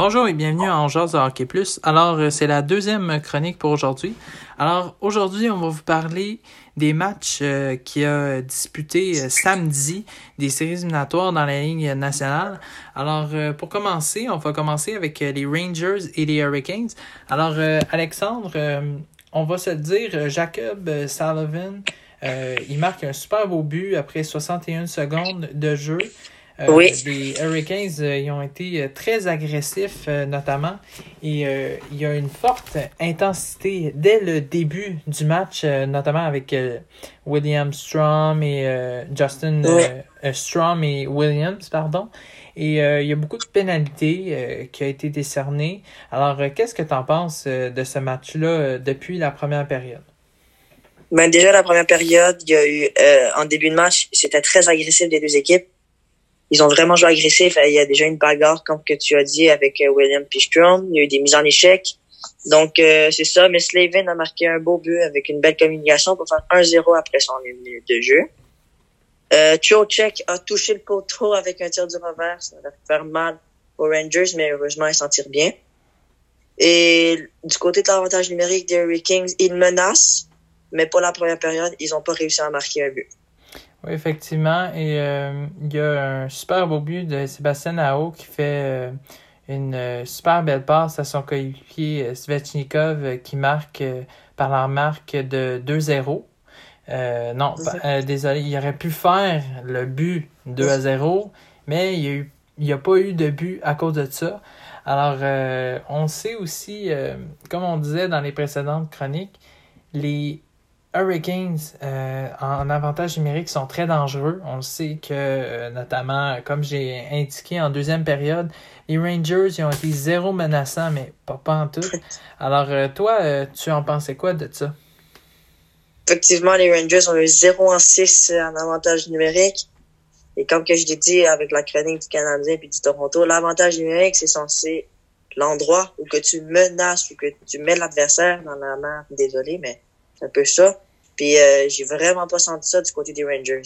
Bonjour et bienvenue à Angers de Hockey Plus. Alors, euh, c'est la deuxième chronique pour aujourd'hui. Alors, aujourd'hui, on va vous parler des matchs euh, qui a disputé euh, samedi des séries éliminatoires dans la Ligue nationale. Alors, pour commencer, on va commencer avec les Rangers et les Hurricanes. Alors, Alexandre, on va se dire, Jacob Sullivan, il marque un super beau but après 61 secondes de jeu. Euh, oui. Les Hurricanes, euh, ils ont été euh, très agressifs, notamment. Et il y a une forte intensité dès le début du match, notamment avec William Strom et Justin Strom et Williams, pardon. Et il y a beaucoup de pénalités qui ont été décernées. Alors, qu'est-ce que tu en penses de ce match-là depuis la première période? Ben, déjà, la première période, il y a eu, en début de match, c'était très agressif des deux équipes ils ont vraiment joué agressif. Il y a déjà une bagarre, comme que tu as dit, avec euh, William Pistrom. Il y a eu des mises en échec. Donc, euh, c'est ça. Mais Slavin a marqué un beau but avec une belle communication pour faire 1-0 après son minute de jeu. Euh, a touché le poteau avec un tir du revers. Ça va faire mal aux Rangers, mais heureusement, ils s'en tirent bien. Et du côté de l'avantage numérique des Hurricanes, ils menacent, mais pour la première période, ils n'ont pas réussi à marquer un but. Oui, effectivement. Et euh, il y a un super beau but de Sébastien Ao qui fait euh, une euh, super belle passe à son coéquipier Svechnikov qui marque par la marque de 2-0. non, désolé, il aurait pu faire le but 2 à 0, mais il n'y a, a pas eu de but à cause de ça. Alors, on sait aussi, comme on disait dans les précédentes chroniques, les Hurricanes euh, en avantage numérique sont très dangereux. On sait que, euh, notamment, comme j'ai indiqué en deuxième période, les Rangers ils ont été zéro menaçants, mais pas, pas en tout. Alors, euh, toi, tu en pensais quoi de ça? Effectivement, les Rangers ont eu 0 en 6 en avantage numérique. Et comme je l'ai dit avec la chronique du Canadien et du Toronto, l'avantage numérique, c'est censé l'endroit où que tu menaces ou que tu mets l'adversaire dans la main. Désolé, mais c'est un peu ça. Puis euh, j'ai vraiment pas senti ça du côté des Rangers.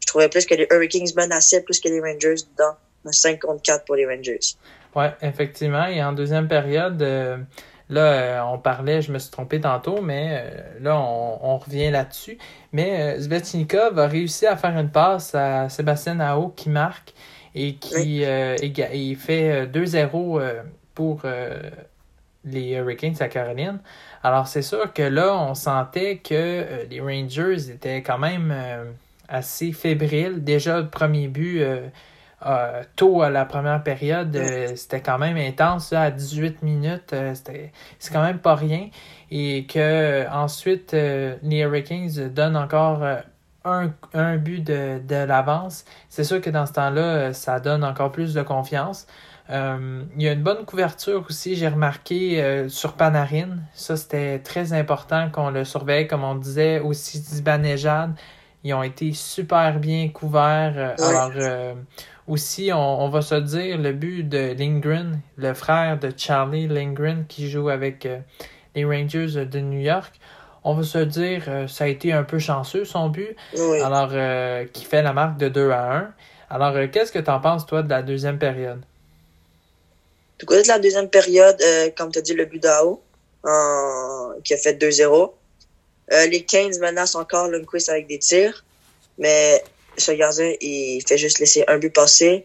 Je trouvais plus que les Hurricanes menaçaient plus que les Rangers dans le 5 contre 4 pour les Rangers. Oui, effectivement. Et en deuxième période, euh, là, euh, on parlait, je me suis trompé tantôt, mais là, on, revient là-dessus. Mais Svechnikov a réussi à faire une passe à Sébastien Nao qui marque et qui fait 2-0 pour les Hurricanes à Caroline. Alors, c'est sûr que là, on sentait que euh, les Rangers étaient quand même euh, assez fébriles. Déjà, le premier but, euh, tôt à la première période, c'était quand même intense. à 18 minutes, c'est quand même pas rien. Et que ensuite, les Hurricanes donnent encore un, un but de, de l'avance. C'est sûr que dans ce temps-là, ça donne encore plus de confiance. Euh, il y a une bonne couverture aussi, j'ai remarqué, euh, sur Panarin. Ça, c'était très important qu'on le surveille, comme on disait, aussi Zibanejad. Ils ont été super bien couverts. Euh, alors, aussi, on, va se dire, le but de Lindgren, le frère de Charlie Lindgren, qui joue avec les Rangers de New York, on va se dire, ça a été un peu chanceux son but. Alors, qui fait la marque de 2 à 1. Alors, qu'est-ce que tu en penses, toi, de la deuxième période? Du côté de la deuxième période, euh, comme tu as dit, le but d'Ao, qui a fait 2-0. Euh, les 15 menacent encore Lundqvist avec des tirs, mais ce gardien, il fait juste laisser un but passer.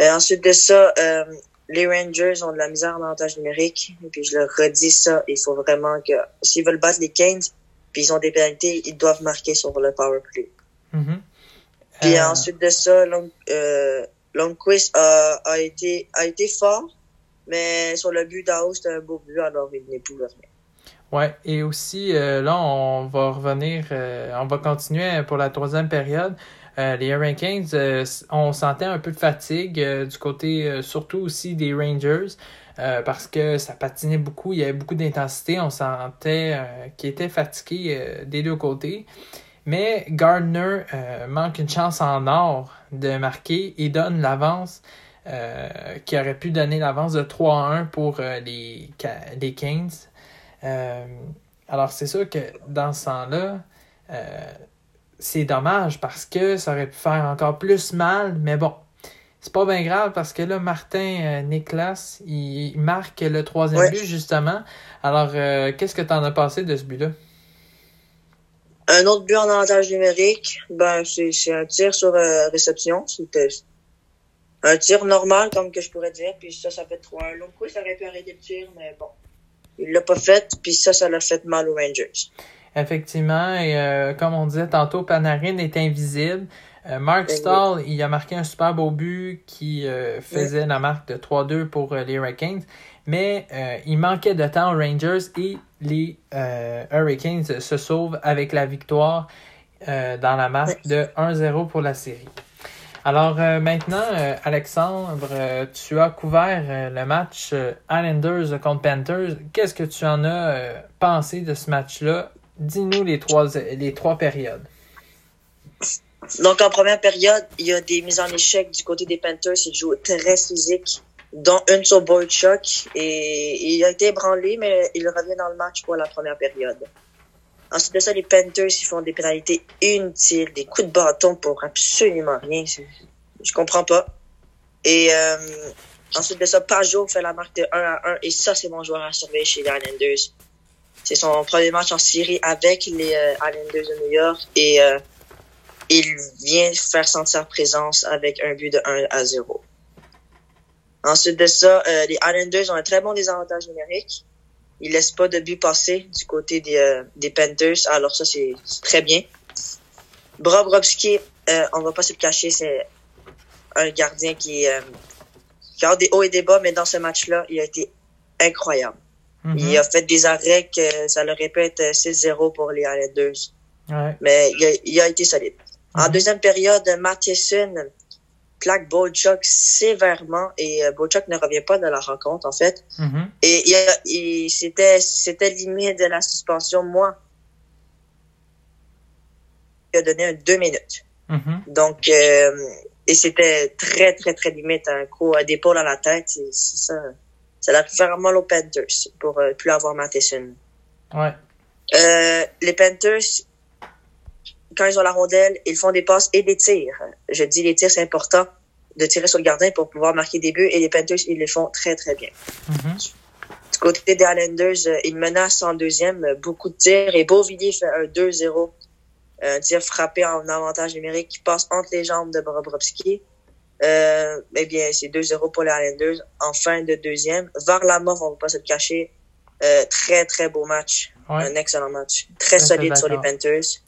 Euh, ensuite de ça, euh, les Rangers ont de la misère en avantage numérique. Et puis je le redis ça, il faut vraiment que s'ils veulent battre les 15, puis ils ont des pénalités, ils doivent marquer sur le power play. Mm-hmm. Puis ensuite de ça, Long, Lundqvist a, a, été, a été fort, mais sur le but d'en haut, c'était un beau but, alors il n'est plus rien. Ouais, et aussi, euh, là, on va revenir, euh, on va continuer pour la troisième période. Euh, les Hurricanes, on sentait un peu de fatigue du côté, surtout aussi des Rangers, parce que ça patinait beaucoup, il y avait beaucoup d'intensité, on sentait qu'ils étaient fatigués des deux côtés. Mais Gardner manque une chance en or de marquer et donne l'avance euh, qui aurait pu donner l'avance de 3-1 pour euh, les, les Kings. Euh, alors, c'est sûr que dans ce sens-là, c'est dommage parce que ça aurait pu faire encore plus mal, mais bon, c'est pas bien grave parce que là, Martin euh, Niklas, il, marque le troisième Ouais. but, justement. Alors, euh, qu'est-ce que tu en as passé de ce but-là? Un autre but en avantage numérique, ben c'est c'est un tir sur euh, réception. C'était un tir normal, comme que je pourrais dire. Puis ça, ça fait 3-1. L'autre coup, ça aurait pu arrêter le tir, mais bon. Il l'a pas fait, puis ça, ça l'a fait mal aux Rangers. Effectivement, et euh, comme on disait tantôt, Panarin est invisible. Euh, Mark Bingo. Stahl, il a marqué un super beau but qui euh, faisait la marque de 3-2 pour euh, les Hurricanes, mais euh, il manquait de temps aux Rangers et les euh, Hurricanes se sauvent avec la victoire euh, dans la marque de 1-0 pour la série. Alors euh, maintenant, euh, Alexandre, euh, tu as couvert le match Islanders contre Panthers. Qu'est-ce que tu en as pensé de ce match-là? Dis-nous les trois, les trois périodes. Donc, en première période, il y a des mises en échec du côté des Panthers. Ils jouent très physique, dont une sur Boychuk. Et il a été ébranlé, mais il revient dans le match pour la première période. Ensuite de ça, les Panthers, ils font des pénalités inutiles, des coups de bâton pour absolument rien. Je comprends pas. Et euh, ensuite de ça, Pajot fait la marque de 1 à 1. Et ça, c'est mon joueur à surveiller chez les Islanders. C'est son premier match en série avec les euh, Islanders de New York. Et euh, il vient faire sentir sa présence avec un but de 1 à 0. Ensuite de ça, les Islanders ont un très bon désavantage numérique. Ils laissent pas de but passer du côté des, euh, des Panthers. Alors ça, c'est très bien. Bobrovski, euh, on va pas se le cacher, c'est un gardien qui, euh, qui a des hauts et des bas, mais dans ce match-là, il a été incroyable. Mhm. Il a fait des arrêts que ça le répète 6-0 pour les Islanders Ouais. mais il a, il a été solide. En Mhm. deuxième période, Matheson plaque Bochuk sévèrement et euh, Bochuk ne revient pas de la rencontre, en fait. Mhm. Et il- c'était, c'était limite de la suspension. Moi, il a donné un deux minutes. Mhm. Donc, euh, et c'était très, très, très limite. Un coup d'épaule à la tête, c'est, ça. Ça l'a faire mal aux Panthers pour euh, plus avoir Matheson. Ouais. Euh, les Panthers, quand ils ont la rondelle, ils font des passes et des tirs. Je dis les tirs, c'est important de tirer sur le gardien pour pouvoir marquer des buts et les Panthers, ils les font très, très bien. Mhm. Du côté des Islanders, euh, ils menacent en deuxième, euh, beaucoup de tirs et Beauvilliers fait un 2-0. Un tir frappé en avantage numérique qui passe entre les jambes de Bobrovski. Euh, eh bien, c'est 2-0 pour les Islanders en fin de deuxième. Varlamov, on va pas se le cacher, euh, très, très beau match. Ouais. Un excellent match. Très solide sur les. Panthers.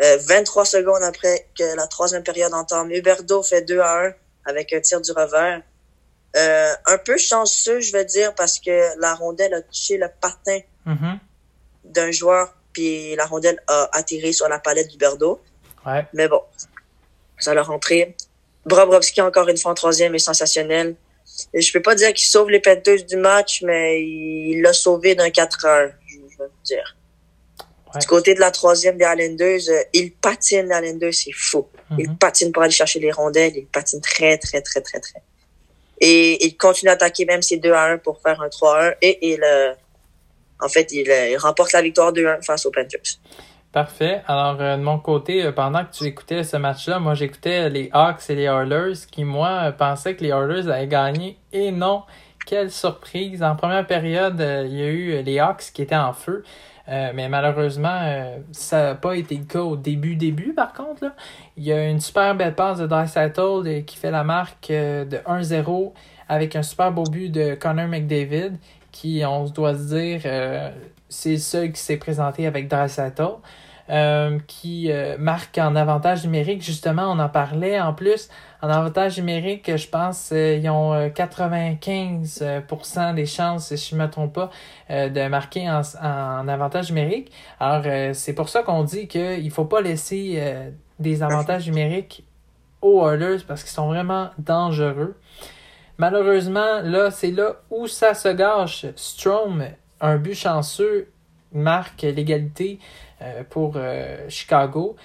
Euh, 23 secondes après que la troisième période entame, Huberdo fait 2 à 1 avec un tir du revers. Euh, un peu chanceux, je veux dire, parce que la rondelle a touché le patin Mhm. d'un joueur, puis la rondelle a atterri sur la palette d'Huberdo. Ouais. Mais bon, ça l'a rentré. Bobrovski, encore une fois, en troisième, est sensationnel. Et je peux pas dire qu'il sauve les Panthers du match, mais il l'a sauvé d'un 4 à 1, je vous dire. Ouais. Du côté de la troisième des Islanders, euh, il patine, les Islanders, c'est fou. Il Mhm. patine pour aller chercher les rondelles, il patine très, très, très, très, très. Et il continue à attaquer même ses 2 à 1 pour faire un 3 à 1. Et il, euh, en fait, il, euh, il remporte la victoire 2 à 1 face aux Panthers. Parfait. Alors, euh, de mon côté, euh, pendant que tu écoutais ce match-là, moi, j'écoutais les Hawks et les Oilers qui, moi, pensaient que les Oilers allaient gagner. Et non, quelle surprise. En première période, il y a eu les Hawks qui étaient en feu. Euh, mais malheureusement, euh, ça n'a pas été le cas au début, début, par contre. Il y a une super belle passe de Dreisaitl euh, qui fait la marque de 1-0 avec un super beau but de Connor McDavid qui, on se doit se dire, c'est le seul qui s'est présenté avec Dreisaitl. euh, qui marque en avantage numérique. Justement, on en parlait en plus. En avantage numérique, je pense euh, ils ont euh, 95% euh, des chances, si je ne me trompe pas, euh, de marquer en, en avantage numérique. Alors, c'est pour ça qu'on dit qu'il ne faut pas laisser des avantages numériques aux Oilers parce qu'ils sont vraiment dangereux. Malheureusement, là, c'est là où ça se gâche. Strom, un but chanceux, marque l'égalité pour Chicago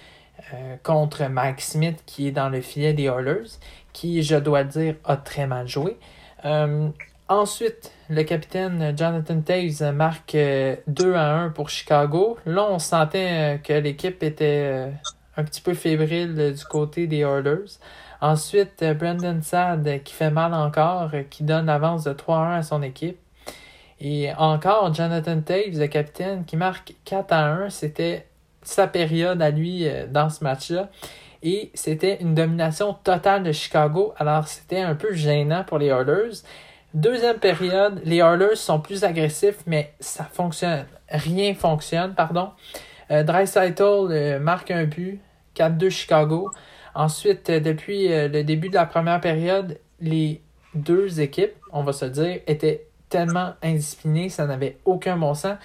euh, contre Mike Smith qui est dans le filet des Oilers, qui, je dois dire, a très mal joué. Euh, ensuite, le capitaine Jonathan Taves marque euh, 2 à 1 pour Chicago. Là, on sentait euh, que l'équipe était euh, un petit peu fébrile du côté des Oilers. Ensuite, Brandon Sad qui fait mal encore, qui donne l'avance de 3-1 à son équipe. Et encore, Jonathan Taves, le capitaine, qui marque 4 à 1. C'était sa période à lui dans ce match-là. Et c'était une domination totale de Chicago. Alors, c'était un peu gênant pour les Oilers. Deuxième période, les Oilers sont plus agressifs, mais ça fonctionne. Rien fonctionne, pardon. Euh, euh marque un but, 4-2 Chicago. Ensuite, euh, depuis euh, le début de la première période, les deux équipes, on va se dire, étaient tellement indisciplinées, ça n'avait aucun bon sens.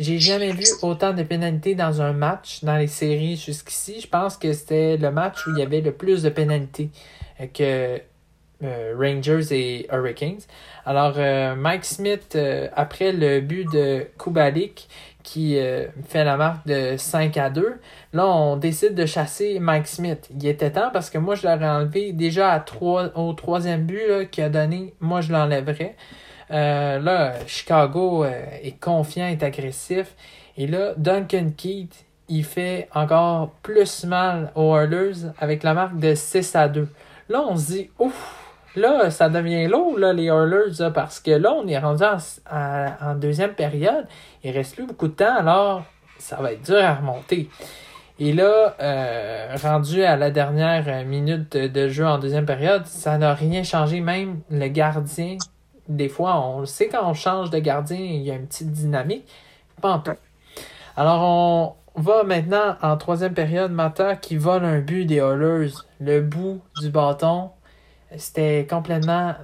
J'ai jamais vu autant de pénalités dans un match dans les séries jusqu'ici. Je pense que c'était le match où il y avait le plus de pénalités que euh, Rangers et Hurricanes. Alors, euh, Mike Smith, euh, après le but de Kubalik, qui fait la marque de 5 à 2, là, on décide de chasser Mike Smith. Il était temps parce que moi, je l'aurais enlevé déjà à 3, au troisième but qui a donné, moi, je l'enlèverais. Là, Chicago est confiant, est agressif. Et là, Duncan Keith, il fait encore plus mal aux Oilers avec la marque de 6 à 2. Là, on se dit, ouf, Là, ça devient lourd, là, les Oilers, parce que là, on est rendu en, deuxième période. Il reste plus beaucoup de temps, alors ça va être dur à remonter. Et là, euh, rendu à la dernière minute de, jeu en deuxième période, ça n'a rien changé. Même le gardien, des fois, on le sait quand on change de gardien, il y a une petite dynamique. Pas en tout. Alors, on va maintenant en troisième période. Mata qui vole un but des Oilers. Le bout du bâton c'était complètement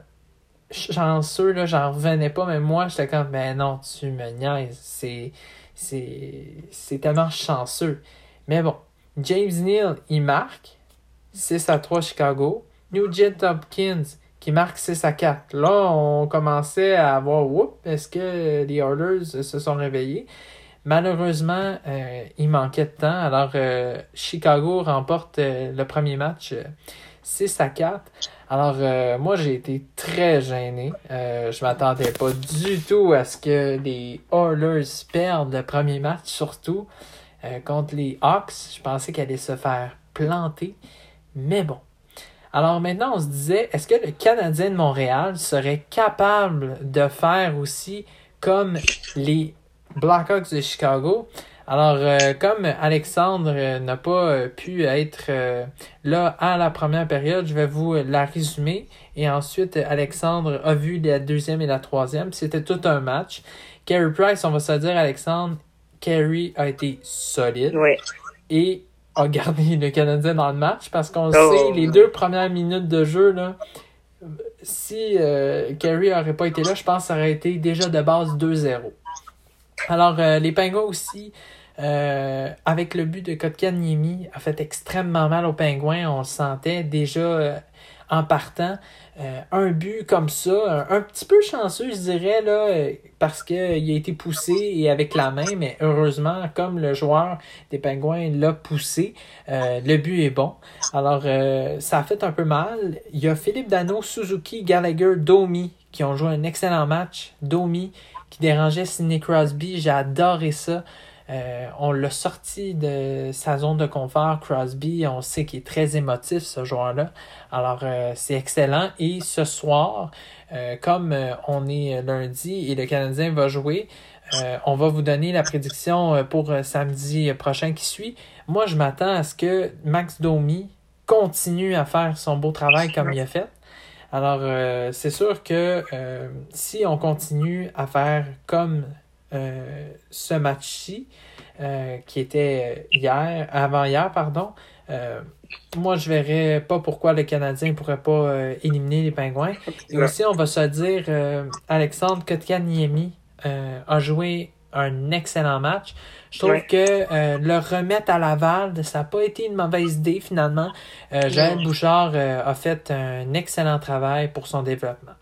chanceux, là, j'en revenais pas, mais moi, j'étais comme, mais non, tu me niaises, c'est, c'est, tellement chanceux. Mais bon, James Neal, il marque 6 à 3 Chicago. Nugent Hopkins, qui marque 6 à 4. Là, on commençait à avoir, whoop, est-ce que les Oilers se sont réveillés? Malheureusement, euh, il manquait de temps. Alors, euh, Chicago remporte euh, le premier match 6 à 4. Alors, moi, j'ai été très gêné. Je m'attendais pas du tout à ce que les Oilers perdent le premier match, surtout contre les Hawks. Je pensais qu'elle allait se faire planter. Mais bon. Alors maintenant, on se disait, est-ce que le Canadien de Montréal serait capable de faire aussi comme les Blackhawks de Chicago? Alors, euh, comme Alexandre euh, n'a pas euh, pu être là à la première période, je vais vous la résumer. Et ensuite, Alexandre a vu la deuxième et la troisième. C'était tout un match. Carey Price, on va se dire, Alexandre, Carey a été solide. Et a gardé le Canadien dans le match parce qu'on oh. sait, les deux premières minutes de jeu, là, si Carey n'aurait pas été là, je pense que ça aurait été déjà de base 2-0. Alors, les Pingouins aussi euh, avec le but de Kotkaniemi, a fait extrêmement mal aux Pingouins. On le sentait déjà euh, en partant. Euh, un but comme ça, un, petit peu chanceux, je dirais, là, parce qu'il a été poussé et avec la main, mais heureusement, comme le joueur des Pingouins l'a poussé, le but est bon. Alors, ça a fait un peu mal. Il y a Philippe Dano, Suzuki, Gallagher, Domi qui ont joué un excellent match. Domi qui dérangeait Sidney Crosby, j'ai adoré ça. Euh, on l'a sorti de sa zone de confort, Crosby. On sait qu'il est très émotif, ce joueur-là. Alors, euh, c'est excellent. Et ce soir, euh, comme on est lundi et le Canadien va jouer, on va vous donner la prédiction pour samedi prochain qui suit. Moi, je m'attends à ce que Max Domi continue à faire son beau travail comme il a fait. Alors, c'est sûr que si on continue à faire comme euh, ce match-ci, euh, qui était hier, avant-hier, pardon, euh, moi, je verrais pas pourquoi le Canadien ne pourrait pas éliminer les Pingouins. Et aussi, on va se dire, Alexandre Kotkaniemi a joué un excellent match. Je trouve que le remettre à Laval, ça n'a pas été une mauvaise idée finalement. Joël Bouchard a fait un excellent travail pour son développement.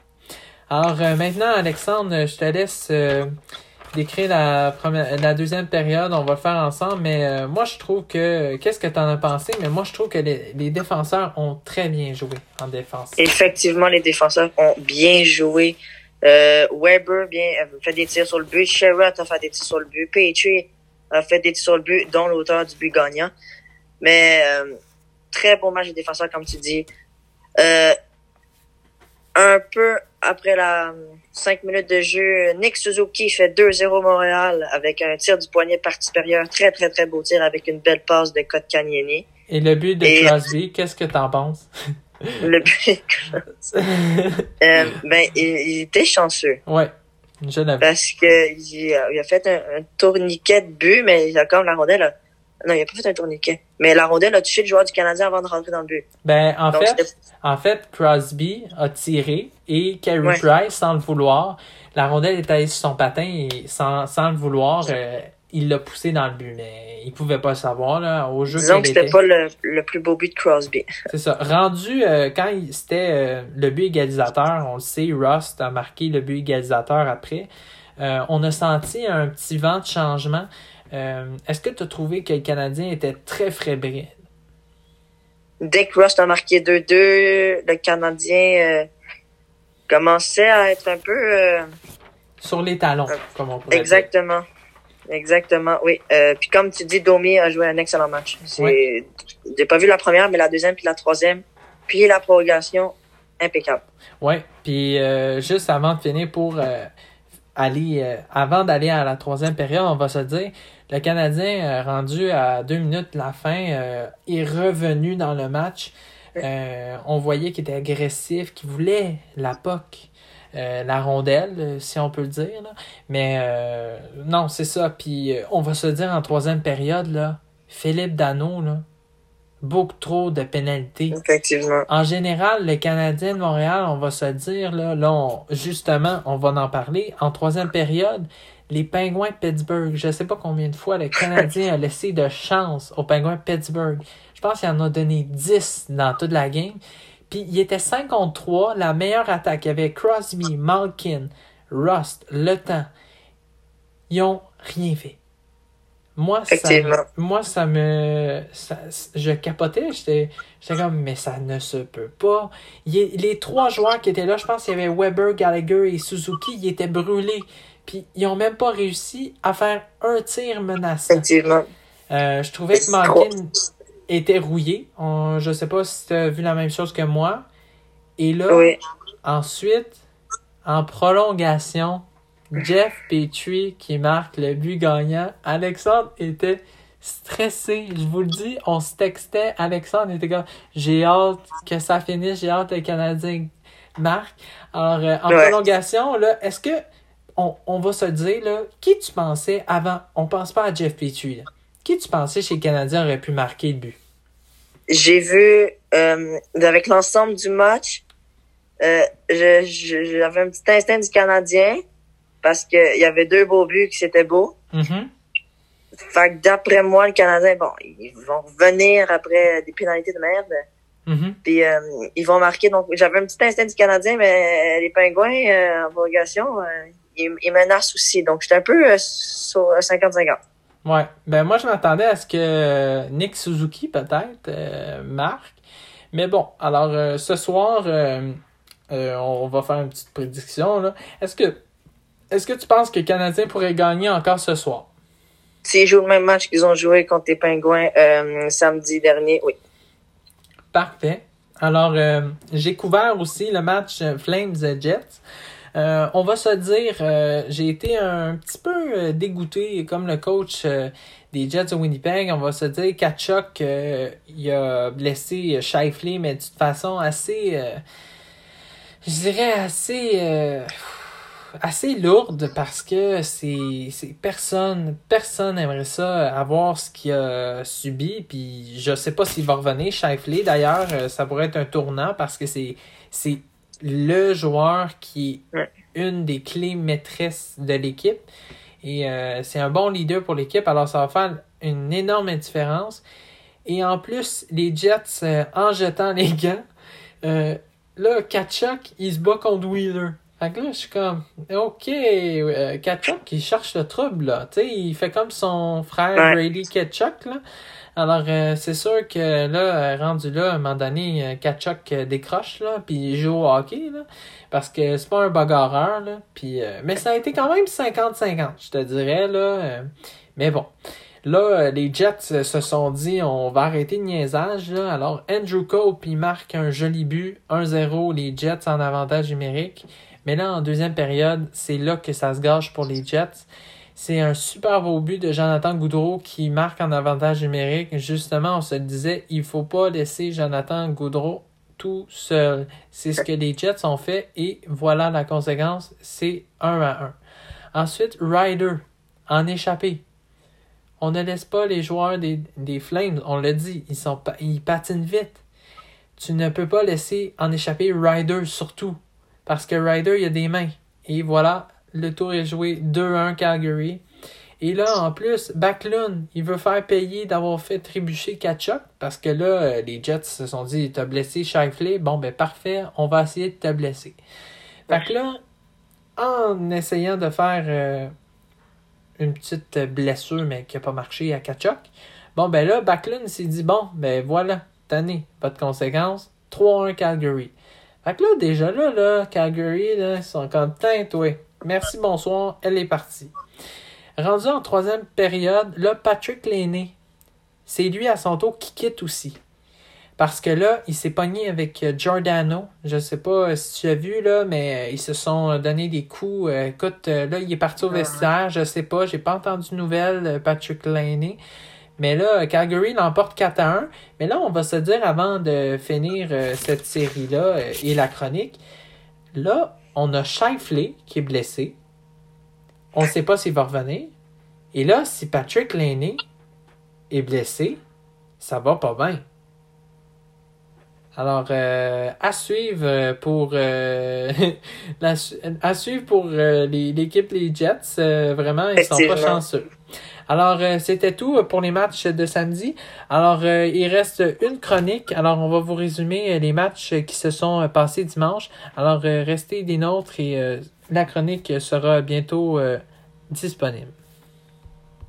Alors maintenant, Alexandre, je te laisse décrire la, première, la deuxième période. On va le faire ensemble. Mais euh, moi, je trouve que. Qu'est-ce que tu en as pensé? Mais moi, je trouve que les, les, défenseurs ont très bien joué en défense. Effectivement, les défenseurs ont bien joué. Euh, Weber bien, a fait des tirs sur le but. Sherrod a fait des tirs sur le but. Petrie a fait des tirs sur le but, dont l'auteur du but gagnant. Mais euh, très bon match des défenseurs, comme tu dis. Euh, un peu après la 5 minutes de jeu, Nick Suzuki fait 2-0 Montréal avec un tir du poignet partie supérieure. Très, très, très beau tir avec une belle passe de Kotkaniemi. Et le but de Et- Crosby, qu'est-ce que t'en penses? Le but, euh, ben, il, il était chanceux ouais, je parce que il a, il a fait un, un tourniquet de but, mais il a comme la rondelle. Non, il a pas fait un tourniquet. Mais la rondelle a touché le joueur du Canadien avant de rentrer dans le but. Ben, en Donc, fait, en fait, Crosby a tiré et Carey Ouais. Price, sans le vouloir, la rondelle est allée sur son patin et sans, sans le vouloir, euh, il l'a poussé dans le but. Mais il pouvait pas le savoir, là, au jeu disons que c'était était. pas le, le plus beau but de Crosby. C'est ça. Rendu, euh, quand c'était euh, le but égalisateur, on le sait, Rust a marqué le but égalisateur après. On a senti un petit vent de changement. Euh, Est-ce que tu as trouvé que le Canadien était très fébrile? Dès que Rust a marqué 2-2, le Canadien euh, commençait à être un peu... euh, Sur les talons, comme on pourrait dire. exactement. Exactement, oui. Puis comme tu dis, Domi a joué un excellent match. Ouais. J'ai pas vu la première, mais la deuxième, puis la troisième, puis la prolongation, impeccable. Ouais, puis juste avant de finir pour aller euh, avant d'aller à la troisième période, on va se dire le Canadien euh, rendu à deux minutes de la fin euh, est revenu dans le match. Euh, on voyait qu'il était agressif, qu'il voulait la POC, euh, la rondelle, si on peut le dire. là. Mais euh, non, c'est ça. Puis euh, on va se dire en troisième période, là, Philippe Dano, là, beaucoup trop de pénalités. Effectivement. En général, le Canadien de Montréal, on va se dire, là, là on- justement, on va en parler. En troisième période, les Pingouins de Pittsburgh, je sais pas combien de fois le Canadien a laissé de chance aux Pingouins de Pittsburgh. Je pense qu'il en a donné 10 dans toute la game. Puis il était 5 contre 3, la meilleure attaque. Il y avait Crosby, Malkin, Rust, Le Temps. Ils ont rien fait. Moi, ça, moi, ça me. ça- je capotais. J'étais comme, mais ça ne se peut pas. Il les trois joueurs qui étaient là, je pense qu'il y avait Weber, Gallagher et Suzuki, ils étaient brûlés. Puis ils ont même pas réussi à faire un tir menaçant. Effectivement. Euh, je trouvais que Malkin était rouillé. On- je sais pas si tu as vu la même chose que moi. Et là, Oui. ensuite, en prolongation, Jeff Petrie qui marque le but gagnant. Alexandre était stressé. Je vous le dis, on se textait. Alexandre était comme j'ai hâte que ça finisse, j'ai hâte que le Canadien marque. Alors, euh, en Ouais. prolongation, là, est-ce que on, on va se dire, là, qui tu pensais avant? On pense pas à Jeff Petrie, là. Qui tu pensais chez les Canadiens aurait pu marquer le but? J'ai vu, euh, avec l'ensemble du match, euh, j'avais un petit instinct du Canadien parce qu'il y avait deux beaux buts qui c'était beau. Mhm. Fait que d'après moi, le Canadien, bon, ils vont revenir après des pénalités de merde. Mhm. Puis euh, ils vont marquer. Donc j'avais un petit instinct du Canadien, mais les Pingouins euh, en prolongation, euh, ils, ils menacent aussi. Donc j'étais un peu euh, sur 50-50. Ouais, ben moi je m'attendais à ce que Nick Suzuki peut-être euh, marque. Mais bon, alors euh, ce soir, euh, euh, on va faire une petite prédiction. là. Est-ce que est-ce que tu penses que le Canadien pourrait gagner encore ce soir? S'ils jouent le même match qu'ils ont joué contre les Pingouins euh, samedi dernier, oui. Parfait. Alors, euh, j'ai couvert aussi le match euh, Flames-Jets. Euh, on va se dire, euh, j'ai été un petit peu euh, dégoûté comme le coach euh, des Jets de Winnipeg. On va se dire Kachuk, euh, il a blessé Shifley, mais de toute façon assez, euh, je dirais assez, euh, assez lourde parce que c'est c'est personne personne n'aimerait ça avoir ce qu'il a subi. Puis je sais pas s'il va revenir. Shifley d'ailleurs euh, ça pourrait être un tournant parce que c'est c'est le joueur qui est une des clés maîtresses de l'équipe. Et euh, c'est un bon leader pour l'équipe. Alors ça va faire une énorme différence. Et en plus les Jets euh, en jetant les gants euh, là Kachuk il se bat contre Wheeler fait que là, je suis comme, OK, euh, Kachuk, il cherche le trouble, là. Tu sais, il fait comme son frère Ouais. Brady Kachuk, là. Alors, euh, c'est sûr que là, rendu là, à un moment donné, euh, Kachuk euh, décroche, là, puis il joue au hockey, là. Parce que c'est pas un bagarreur, là. Puis, euh, mais ça a été quand même 50-50, je te dirais, là. euh, mais bon. Là, les Jets se sont dit on va arrêter le niaisage. Là. Alors, Andrew Cope, il marque un joli but. 1-0, les Jets en avantage numérique. Mais là, en deuxième période, c'est là que ça se gâche pour les Jets. C'est un super beau but de Jonathan Goudreau qui marque en avantage numérique. Justement, on se disait, il faut pas laisser Jonathan Goudreau tout seul. C'est ce que les Jets ont fait et voilà la conséquence, c'est 1 à 1. Ensuite, Ryder, en échappé. On ne laisse pas les joueurs des, des Flames, on l'a dit, ils, sont, ils patinent vite. Tu ne peux pas laisser en échapper Ryder surtout, parce que Ryder, il a des mains. Et voilà, le tour est joué 2-1 Calgary. Et là, en plus, Backlund, il veut faire payer d'avoir fait trébucher Kachuk parce que là, euh, les Jets se sont dit T'as blessé Shifley, bon ben parfait, on va essayer de te blesser. Fait là, en essayant de faire euh, une petite blessure, mais qui n'a pas marché à Kachuk, bon ben là, Backlund s'est dit Bon, ben voilà, tenez, pas de conséquences, 3-1 Calgary. Fait que là, déjà là, là Calgary, là, ils sont comme toi. Merci, bonsoir, elle est partie. Rendu en troisième période, là, Patrick Laney, c'est lui à son tour qui quitte aussi. Parce que là, il s'est pogné avec euh, Giordano. Je sais pas euh, si tu as vu, là, mais euh, ils se sont donné des coups. écoute, là, il est parti au vestiaire. Je sais pas, j'ai pas entendu de nouvelles, Patrick Laney. Mais là, Calgary l'emporte 4 à 1. Mais là, on va se dire avant de finir cette série-là et la chronique. Là, on a Shifley qui est blessé. On ne sait pas s'il va revenir. Et là, si Patrick Laney est blessé, ça va pas bien. Alors, euh, à suivre pour euh, à suivre pour euh, l'équipe les Jets. vraiment, ils sont pas chanceux. Alors, euh, c'était tout pour les matchs de samedi. Alors, euh, il reste une chronique. Alors, on va vous résumer euh, les matchs qui se sont passés dimanche. Alors, restez des nôtres et la chronique sera bientôt disponible.